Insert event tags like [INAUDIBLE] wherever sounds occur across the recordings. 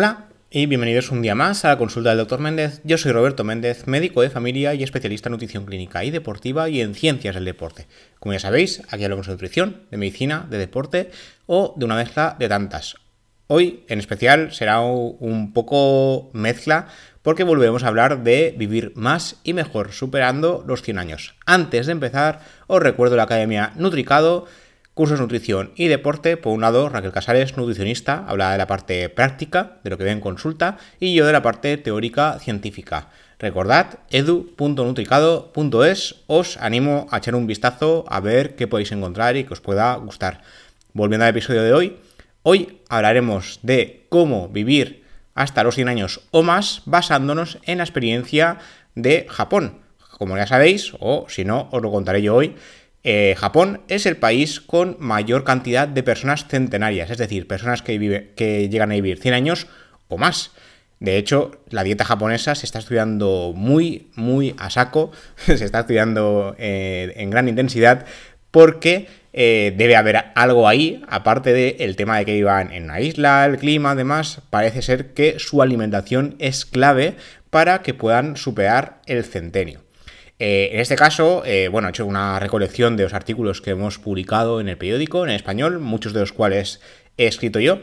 Hola y bienvenidos un día más a la consulta del Dr. Méndez. Yo soy Roberto Méndez, médico de familia y especialista en nutrición clínica y deportiva y en ciencias del deporte. Como ya sabéis, aquí hablamos de nutrición, de medicina, de deporte o de una mezcla de tantas. Hoy, en especial, será un poco mezcla porque volvemos a hablar de vivir más y mejor, superando los 100 años. Antes de empezar, os recuerdo la Academia Nutricado cursos de nutrición y deporte. Por un lado, Raquel Casares, nutricionista, habla de la parte práctica, de lo que ve en consulta, y yo de la parte teórica científica. Recordad, edu.nutricado.es, os animo a echar un vistazo a ver qué podéis encontrar y que os pueda gustar. Volviendo al episodio de hoy, hoy hablaremos de cómo vivir hasta los 100 años o más basándonos en la experiencia de Japón. Como ya sabéis, o si no, os lo contaré yo hoy, eh, Japón es el país con mayor cantidad de personas centenarias, es decir, personas que, llegan a vivir 100 años o más. De hecho, la dieta japonesa se está estudiando muy, muy a saco, [LAUGHS] se está estudiando eh, en gran intensidad porque eh, debe haber algo ahí, aparte del tema de que vivan en una isla, el clima, además, parece ser que su alimentación es clave para que puedan superar el centenio. Eh, en este caso, eh, bueno, he hecho una recolección de los artículos que hemos publicado en el periódico, en español, muchos de los cuales he escrito yo.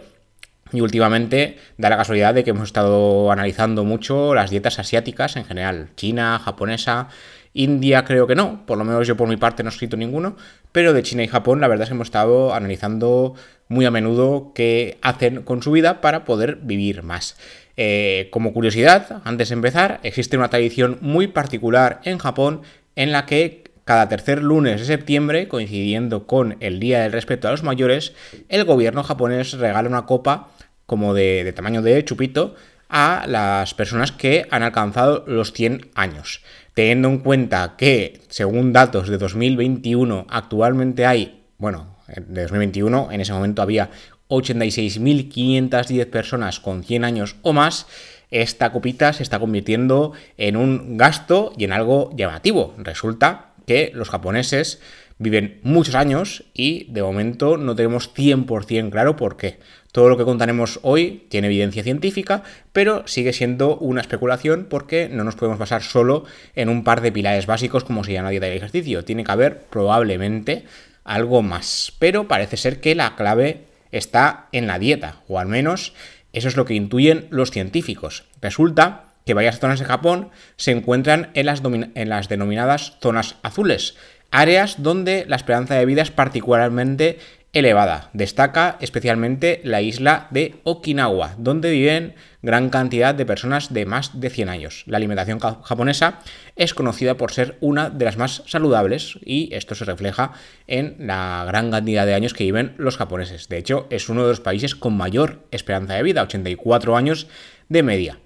Y últimamente da la casualidad de que hemos estado analizando mucho las dietas asiáticas en general, China, japonesa, India creo que no, por lo menos yo por mi parte no he escrito ninguno, pero de China y Japón la verdad es que hemos estado analizando muy a menudo qué hacen con su vida para poder vivir más. Eh, como curiosidad, antes de empezar, existe una tradición muy particular en Japón en la que cada tercer lunes de septiembre, coincidiendo con el Día del Respeto a los Mayores, el gobierno japonés regala una copa como de, tamaño de chupito a las personas que han alcanzado los 100 años. Teniendo en cuenta que, según datos de 2021, actualmente hay, bueno, de 2021, en ese momento había 86.510 personas con 100 años o más, esta copita se está convirtiendo en un gasto y en algo llamativo. Resulta que los japoneses viven muchos años y de momento no tenemos 100% claro por qué. Todo lo que contaremos hoy tiene evidencia científica, pero sigue siendo una especulación porque no nos podemos basar solo en un par de pilares básicos como sería la dieta y ejercicio. Tiene que haber probablemente algo más. Pero parece ser que la clave está en la dieta, o al menos eso es lo que intuyen los científicos. Resulta que varias zonas de Japón se encuentran en las, en las denominadas zonas azules, áreas donde la esperanza de vida es particularmente elevada. Destaca especialmente la isla de Okinawa, donde viven gran cantidad de personas de más de 100 años. La alimentación japonesa es conocida por ser una de las más saludables y esto se refleja en la gran cantidad de años que viven los japoneses. De hecho, es uno de los países con mayor esperanza de vida, 84 años de media.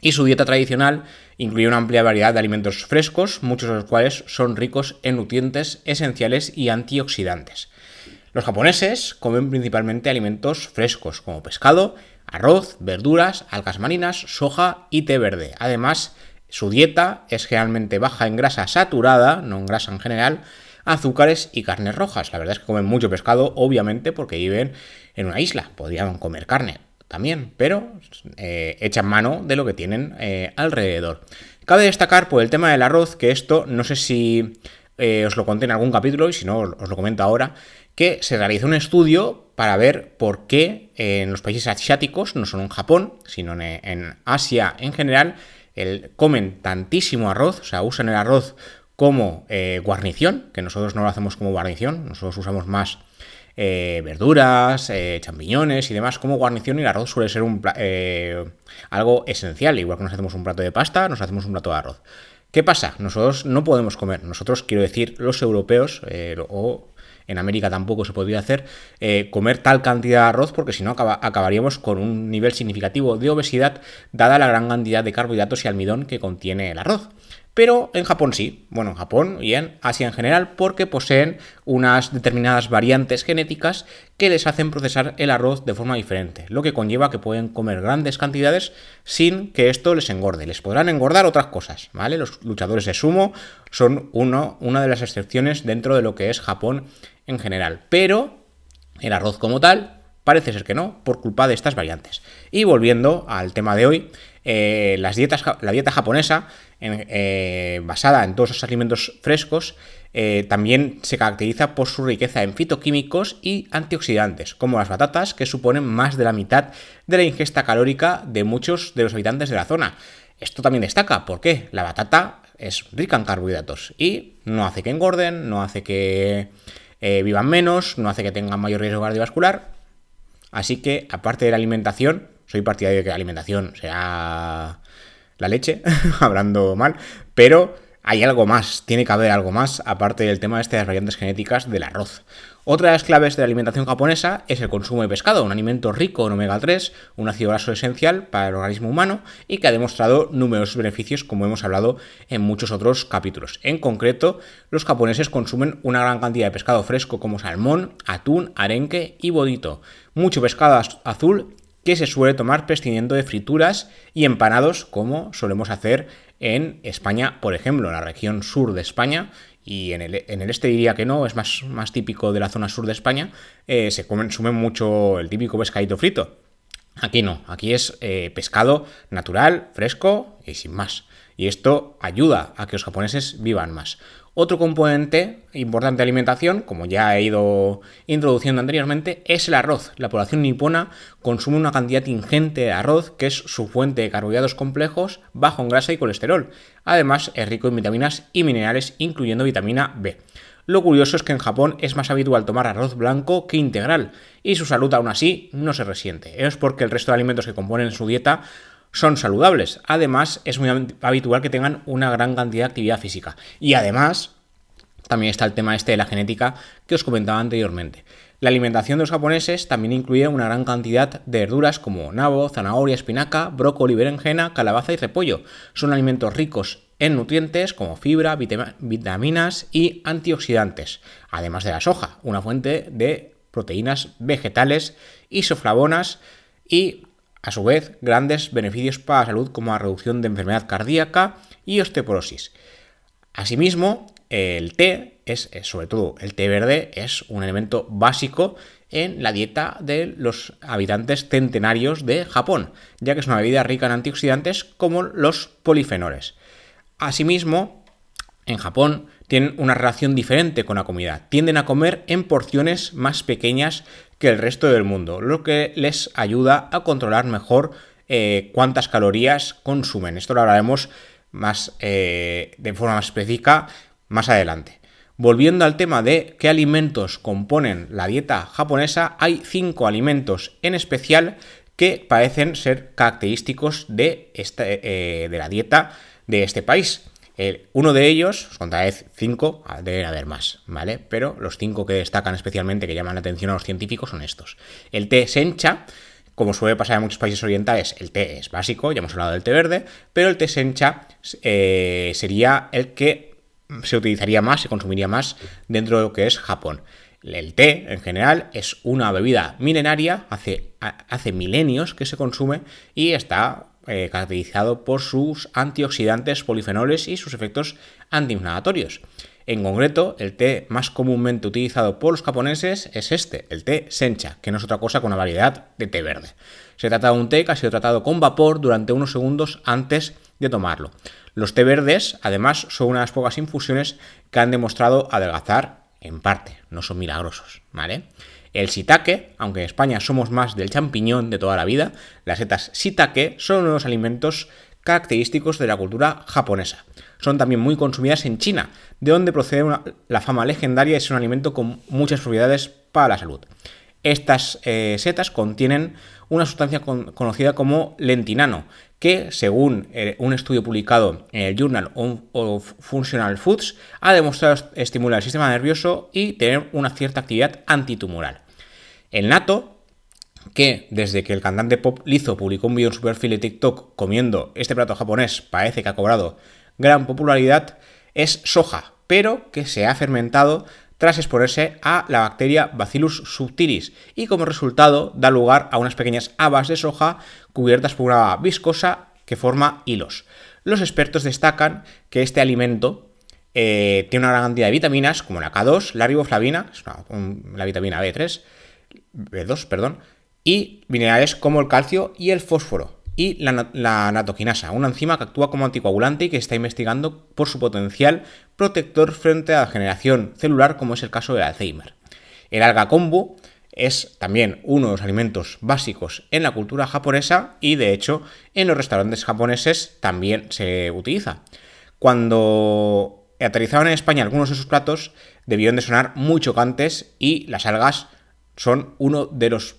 Y su dieta tradicional incluye una amplia variedad de alimentos frescos, muchos de los cuales son ricos en nutrientes esenciales y antioxidantes. Los japoneses comen principalmente alimentos frescos como pescado, arroz, verduras, algas marinas, soja y té verde. Además, su dieta es generalmente baja en grasa saturada, no en grasa en general, azúcares y carnes rojas. La verdad es que comen mucho pescado, obviamente, porque viven en una isla. Podrían comer carne también, pero eh, echan mano de lo que tienen eh, alrededor. Cabe destacar por el tema del arroz que esto, no sé si eh, os lo conté en algún capítulo y si no os lo comento ahora, que se realizó un estudio para ver por qué en los países asiáticos, no solo en Japón, sino en, Asia en general, el, comen tantísimo arroz, o sea, usan el arroz como eh, guarnición, que nosotros no lo hacemos como guarnición, nosotros usamos más eh, verduras, eh, champiñones y demás como guarnición y el arroz suele ser algo esencial, igual que nos hacemos un plato de pasta, nos hacemos un plato de arroz. ¿Qué pasa? Nosotros no podemos comer, nosotros quiero decir los europeos o en América tampoco se podría hacer, eh, comer tal cantidad de arroz porque si no acabaríamos con un nivel significativo de obesidad dada la gran cantidad de carbohidratos y almidón que contiene el arroz. Pero en Japón sí, bueno, en Japón y en Asia en general, porque poseen unas determinadas variantes genéticas que les hacen procesar el arroz de forma diferente, lo que conlleva que pueden comer grandes cantidades sin que esto les engorde. Les podrán engordar otras cosas, ¿vale? Los luchadores de sumo son uno, una de las excepciones dentro de lo que es Japón en general. Pero el arroz como tal Parece ser que no, por culpa de estas variantes. Y volviendo al tema de hoy, eh, las dietas, la dieta japonesa, eh, basada en todos esos alimentos frescos, eh, también se caracteriza por su riqueza en fitoquímicos y antioxidantes, como las batatas, que suponen más de la mitad de la ingesta calórica de muchos de los habitantes de la zona. Esto también destaca, porque la batata es rica en carbohidratos y no hace que engorden, no hace que vivan menos, no hace que tengan mayor riesgo cardiovascular. Así que, aparte de la alimentación, soy partidario de que la alimentación sea la leche, [LAUGHS] hablando mal, pero hay algo más, tiene que haber algo más, aparte del tema este de las variantes genéticas del arroz. Otra de las claves de la alimentación japonesa es el consumo de pescado, un alimento rico en omega 3, un ácido graso esencial para el organismo humano y que ha demostrado numerosos beneficios como hemos hablado en muchos otros capítulos. En concreto, los japoneses consumen una gran cantidad de pescado fresco como salmón, atún, arenque y bodito, mucho pescado azul que se suele tomar prescindiendo de frituras y empanados como solemos hacer en España, por ejemplo, en la región sur de España, y en el, en el, este diría que no, es más, más, típico de la zona sur de España, eh, se consume mucho el típico pescadito frito. Aquí no, aquí es eh, pescado natural, fresco y sin más. Y esto ayuda a que los japoneses vivan más. Otro componente importante de alimentación, como ya he ido introduciendo anteriormente, es el arroz. La población nipona consume una cantidad ingente de arroz, que es su fuente de carbohidratos complejos, bajo en grasa y colesterol. Además, es rico en vitaminas y minerales, incluyendo vitamina B. Lo curioso es que en Japón es más habitual tomar arroz blanco que integral, y su salud aún así no se resiente. Es porque el resto de alimentos que componen su dieta son saludables. Además, es muy habitual que tengan una gran cantidad de actividad física. Y además, también está el tema este de la genética que os comentaba anteriormente. La alimentación de los japoneses también incluye una gran cantidad de verduras como nabo, zanahoria, espinaca, brócoli, berenjena, calabaza y repollo. Son alimentos ricos en nutrientes como fibra, vitaminas y antioxidantes, además de la soja, una fuente de proteínas vegetales, isoflavonas y a su vez, grandes beneficios para la salud como la reducción de enfermedad cardíaca y osteoporosis. Asimismo, el té es, sobre todo el té verde, es un elemento básico en la dieta de los habitantes centenarios de Japón, ya que es una bebida rica en antioxidantes como los polifenoles. Asimismo, en Japón tienen una relación diferente con la comida. Tienden a comer en porciones más pequeñas que el resto del mundo, lo que les ayuda a controlar mejor eh, cuántas calorías consumen. Esto lo hablaremos más, eh, de forma más específica más adelante. Volviendo al tema de qué alimentos componen la dieta japonesa, hay cinco alimentos en especial que parecen ser característicos de, eh, de la dieta de este país uno de ellos, os contaré cinco, ah, deben haber más, ¿vale? Pero los cinco que destacan especialmente, que llaman la atención a los científicos, son estos. El té sencha, como suele pasar en muchos países orientales, el té es básico, ya hemos hablado del té verde, pero el té sencha eh, sería el que se utilizaría más, se consumiría más dentro de lo que es Japón. El té, en general, es una bebida milenaria, hace, hace milenios que se consume y está eh, caracterizado por sus antioxidantes, polifenoles y sus efectos antiinflamatorios. En concreto, el té más comúnmente utilizado por los japoneses es este, el té sencha, que no es otra cosa que una variedad de té verde. Se trata de un té que ha sido tratado con vapor durante unos segundos antes de tomarlo. Los té verdes, además, son unas pocas infusiones que han demostrado adelgazar en parte, no son milagrosos, ¿vale? El shiitake, aunque en España somos más del champiñón de toda la vida, las setas shiitake son unos alimentos característicos de la cultura japonesa. Son también muy consumidas en China, de donde procede la fama legendaria y es un alimento con muchas propiedades para la salud. Estas eh, setas contienen una sustancia conocida como lentinano, que según eh, un estudio publicado en el Journal of Functional Foods ha demostrado estimular el sistema nervioso y tener una cierta actividad antitumoral. El nato, que desde que el cantante pop Lizzo publicó un vídeo en su perfil de TikTok comiendo este plato japonés, parece que ha cobrado gran popularidad, es soja, pero que se ha fermentado tras exponerse a la bacteria Bacillus subtilis y como resultado da lugar a unas pequeñas habas de soja cubiertas por una viscosa que forma hilos. Los expertos destacan que este alimento eh, tiene una gran cantidad de vitaminas como la K2, la riboflavina, la vitamina B3, B2, perdón, y minerales como el calcio y el fósforo. Y la, natoquinasa, una enzima que actúa como anticoagulante y que está investigando por su potencial protector frente a la generación celular, como es el caso del Alzheimer. El alga kombu es también uno de los alimentos básicos en la cultura japonesa y de hecho en los restaurantes japoneses también se utiliza. Cuando aterrizaban en España algunos de sus platos debieron de sonar muy chocantes y las algas son uno de los,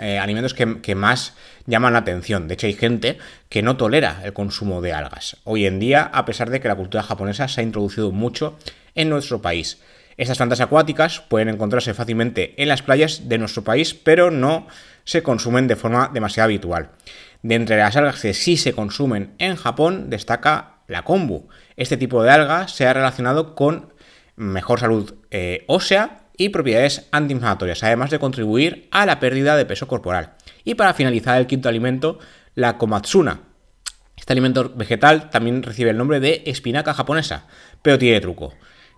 eh, alimentos que, que, más llaman la atención. De hecho, hay gente que no tolera el consumo de algas. Hoy en día, a pesar de que la cultura japonesa se ha introducido mucho en nuestro país. Estas plantas acuáticas pueden encontrarse fácilmente en las playas de nuestro país, pero no se consumen de forma demasiado habitual. De entre las algas que sí se consumen en Japón, destaca la kombu. Este tipo de alga se ha relacionado con mejor salud eh, ósea y propiedades antiinflamatorias, además de contribuir a la pérdida de peso corporal. Y para finalizar el quinto alimento, la komatsuna. Este alimento vegetal también recibe el nombre de espinaca japonesa, pero tiene truco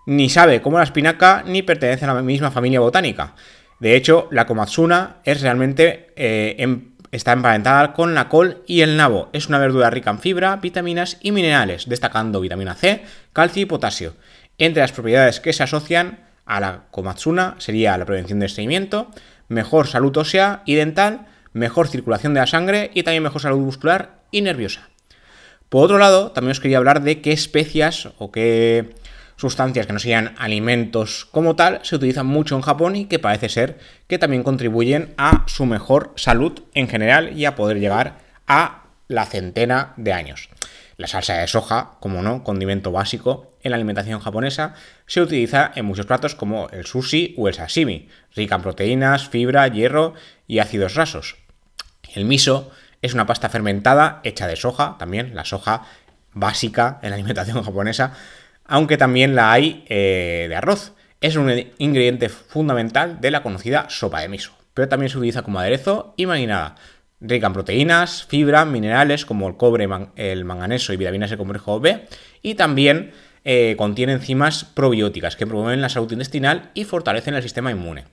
ni sabe cómo la espinaca ni pertenece a la misma familia botánica. De hecho, la komatsuna es realmente eh, em, está emparentada con la col y el nabo. Es una verdura rica en fibra, vitaminas y minerales, destacando vitamina C, calcio y potasio. Entre las propiedades que se asocian a la komatsuna sería la prevención de estreñimiento, mejor salud ósea y dental, mejor circulación de la sangre y también mejor salud muscular y nerviosa. Por otro lado, también os quería hablar de qué especias o qué sustancias que no sean alimentos como tal se utilizan mucho en Japón y que parece ser que también contribuyen a su mejor salud en general y a poder llegar a la centena de años. La salsa de soja, como no, condimento básico en la alimentación japonesa, se utiliza en muchos platos como el sushi o el sashimi, rica en proteínas, fibra, hierro y ácidos grasos. El miso es una pasta fermentada hecha de soja, también la soja básica en la alimentación [LAUGHS] japonesa, aunque también la hay eh, de arroz. Es un ingrediente fundamental de la conocida sopa de miso, pero también se utiliza como aderezo y marinada. Rica en proteínas, fibra, minerales como el cobre, el manganeso y vitaminas del complejo B, y también eh, contiene enzimas probióticas que promueven la salud intestinal y fortalecen el sistema inmune.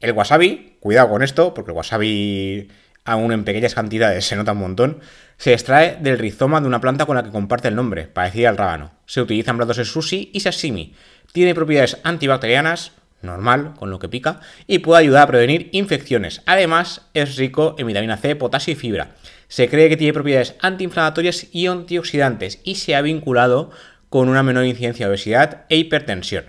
El wasabi, cuidado con esto, porque el wasabi aún en pequeñas cantidades [LAUGHS] se nota un montón, se extrae del rizoma de una planta con la que comparte el nombre, parecida al rábano. Se utiliza en platos de sushi y sashimi. Tiene propiedades antibacterianas, normal, con lo que pica, y puede ayudar a prevenir infecciones. Además, es rico en vitamina C, potasio y fibra. Se cree que tiene propiedades antiinflamatorias y antioxidantes y se ha vinculado con una menor incidencia de obesidad e hipertensión.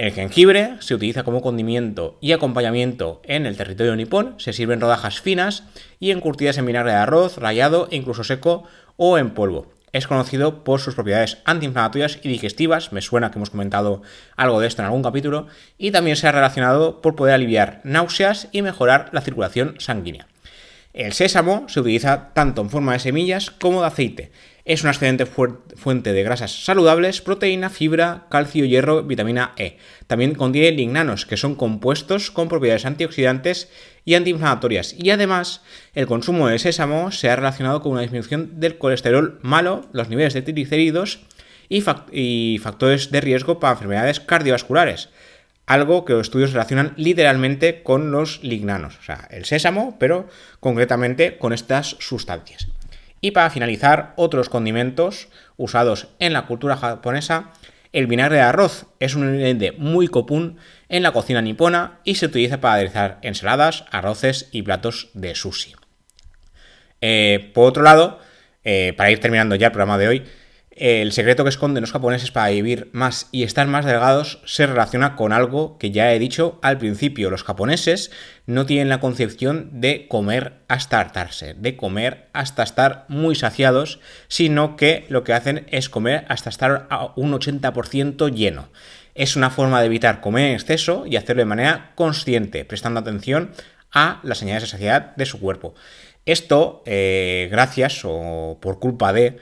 El jengibre se utiliza como condimento y acompañamiento en el territorio nipón, se sirve en rodajas finas y encurtidas en vinagre de arroz, rallado e incluso seco o en polvo. Es conocido por sus propiedades antiinflamatorias y digestivas, me suena que hemos comentado algo de esto en algún capítulo, y también se ha relacionado por poder aliviar náuseas y mejorar la circulación sanguínea. El sésamo se utiliza tanto en forma de semillas como de aceite es una excelente fuente de grasas saludables, proteína, fibra, calcio, hierro, vitamina E. También contiene lignanos, que son compuestos con propiedades antioxidantes y antiinflamatorias. Y además, el consumo de sésamo se ha relacionado con una disminución del colesterol malo, los niveles de triglicéridos y, factores de riesgo para enfermedades cardiovasculares algo que los estudios relacionan literalmente con los lignanos, o sea, el sésamo, pero concretamente con estas sustancias. Y para finalizar, otros condimentos usados en la cultura japonesa. El vinagre de arroz es un ingrediente muy común en la cocina nipona y se utiliza para aderezar ensaladas, arroces y platos de sushi. Eh, por otro lado, eh, para ir terminando ya el programa de hoy, el secreto que esconden los japoneses para vivir más y estar más delgados se relaciona con algo que ya he dicho al principio. Los japoneses no tienen la concepción de comer hasta hartarse, de comer hasta estar muy saciados, sino que lo que hacen es comer hasta estar a un 80% lleno. Es una forma de evitar comer en exceso y hacerlo de manera consciente, prestando atención a las señales de saciedad de su cuerpo. Esto, eh, gracias o por culpa de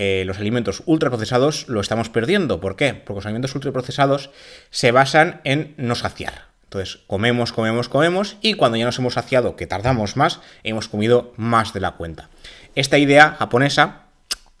eh, los alimentos ultraprocesados lo estamos perdiendo. ¿Por qué? Porque los alimentos ultraprocesados se basan en no saciar. Entonces, comemos, comemos, comemos y cuando ya nos hemos saciado, que tardamos más, hemos comido más de la cuenta. Esta idea japonesa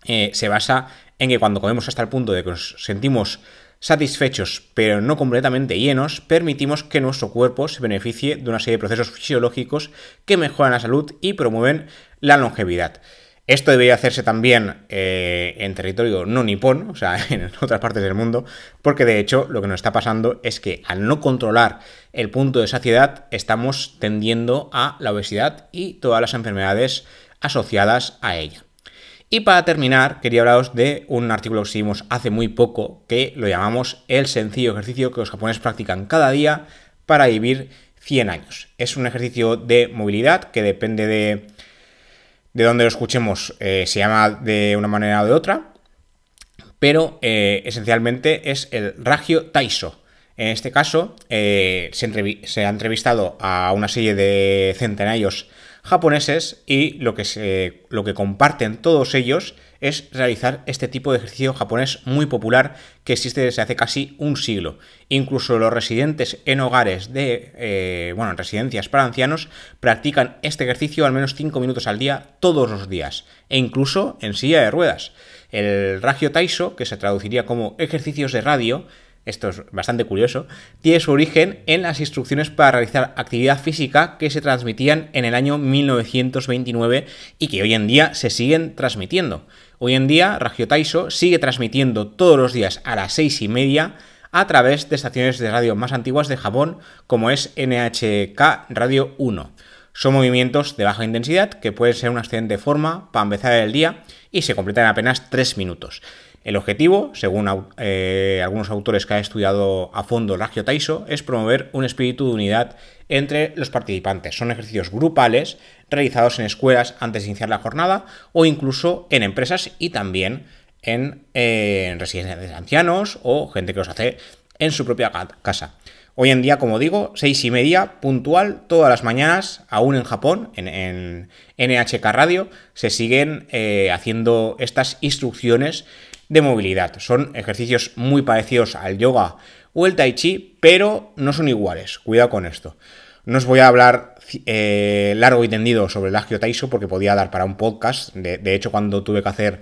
eh, se basa en que cuando comemos hasta el punto de que nos sentimos satisfechos pero no completamente llenos, permitimos que nuestro cuerpo se beneficie de una serie de procesos fisiológicos que mejoran la salud y promueven la longevidad. Esto debería hacerse también eh, en territorio no nipón, o sea, [LAUGHS] en otras partes del mundo, porque de hecho lo que nos está pasando es que al no controlar el punto de saciedad estamos tendiendo a la obesidad y todas las enfermedades asociadas a ella. Y para terminar, quería hablaros de un artículo que seguimos hace muy poco, que lo llamamos el sencillo ejercicio que los japoneses practican cada día para vivir 100 años. Es un ejercicio de movilidad que depende de, de donde lo escuchemos, eh, se llama de una manera o de otra, pero eh, esencialmente es el Ragio Taiso. En este caso, eh, se, se, ha entrevistado a una serie de centenarios japoneses y lo que, lo que comparten todos ellos es realizar este tipo de ejercicio japonés muy popular que existe desde hace casi un siglo. Incluso los residentes en hogares de, eh, bueno, en residencias para ancianos practican este ejercicio al menos 5 minutos al día todos los días e incluso en silla de ruedas. El Ragio Taiso, que se traduciría como ejercicios de radio, esto es bastante curioso, tiene su origen en las instrucciones para realizar actividad física que se transmitían en el año 1929 y que hoy en día se siguen transmitiendo. Hoy en día, Ragio Taiso sigue transmitiendo todos los días a las seis y media a través de estaciones de radio más antiguas de Japón, como es NHK Radio 1. Son movimientos de baja intensidad que pueden ser una excelente forma para empezar el día y se completan en apenas 3 minutos. El objetivo, según eh, algunos autores que han estudiado a fondo Ragio Taiso, es promover un espíritu de unidad entre los participantes. Son ejercicios grupales realizados en escuelas antes de iniciar la jornada o incluso en empresas y también en, eh, residencias de ancianos o gente que los hace en su propia casa. Hoy en día, como digo, seis y media, puntual, todas las mañanas, aún en Japón, en, NHK Radio, se siguen eh, haciendo estas instrucciones de movilidad. Son ejercicios muy parecidos al yoga o el tai chi, pero no son iguales. Cuidado con esto. No os voy a hablar eh, largo y tendido sobre el Agio Taiso porque podía dar para un podcast. De, hecho, cuando tuve que hacer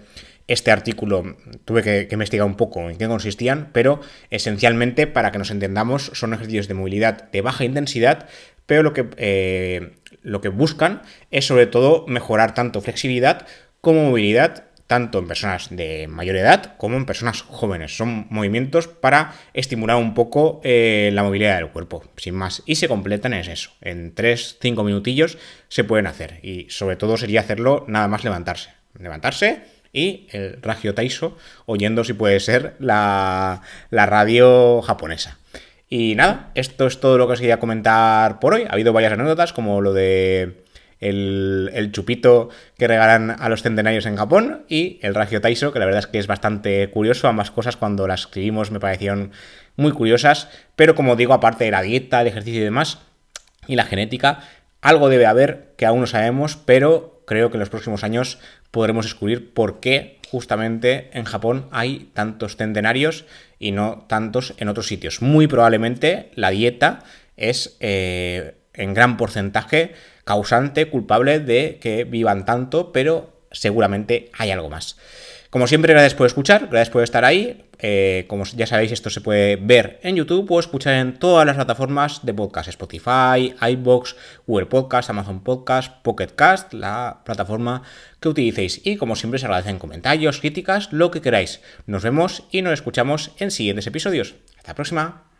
este artículo tuve que, investigar un poco en qué consistían, pero esencialmente, para que nos entendamos, son ejercicios de movilidad de baja intensidad, pero lo que, eh, lo que buscan es sobre todo mejorar tanto flexibilidad como movilidad tanto en personas de mayor edad como en personas jóvenes. Son movimientos para estimular un poco eh, la movilidad del cuerpo, sin más. Y se completan en eso. En 3-5 minutillos se pueden hacer. Y sobre todo sería hacerlo nada más levantarse. Levantarse y el Ragio Taiso, oyendo si puede ser la, la radio japonesa. Y nada, esto es todo lo que os quería comentar por hoy. Ha habido varias anécdotas, como lo de el, chupito que regalan a los centenarios en Japón y el Ragio Taiso, que la verdad es que es bastante curioso. Ambas cosas cuando las escribimos me parecieron muy curiosas, pero como digo, aparte de la dieta, el ejercicio y demás, y la genética, algo debe haber que aún no sabemos, pero creo que en los próximos años podremos descubrir por qué justamente en Japón hay tantos centenarios y no tantos en otros sitios. Muy probablemente la dieta es eh, en gran porcentaje causante, culpable de que vivan tanto, pero seguramente hay algo más. Como siempre, gracias por escuchar, gracias por estar ahí. Eh, como ya sabéis, esto se puede ver en YouTube o escuchar en todas las plataformas de podcast: Spotify, iBox, Google Podcast, Amazon Podcast, Pocket Cast, la plataforma que utilicéis. Y como siempre, se agradecen comentarios, críticas, lo que queráis. Nos vemos y nos escuchamos en siguientes episodios. Hasta la próxima.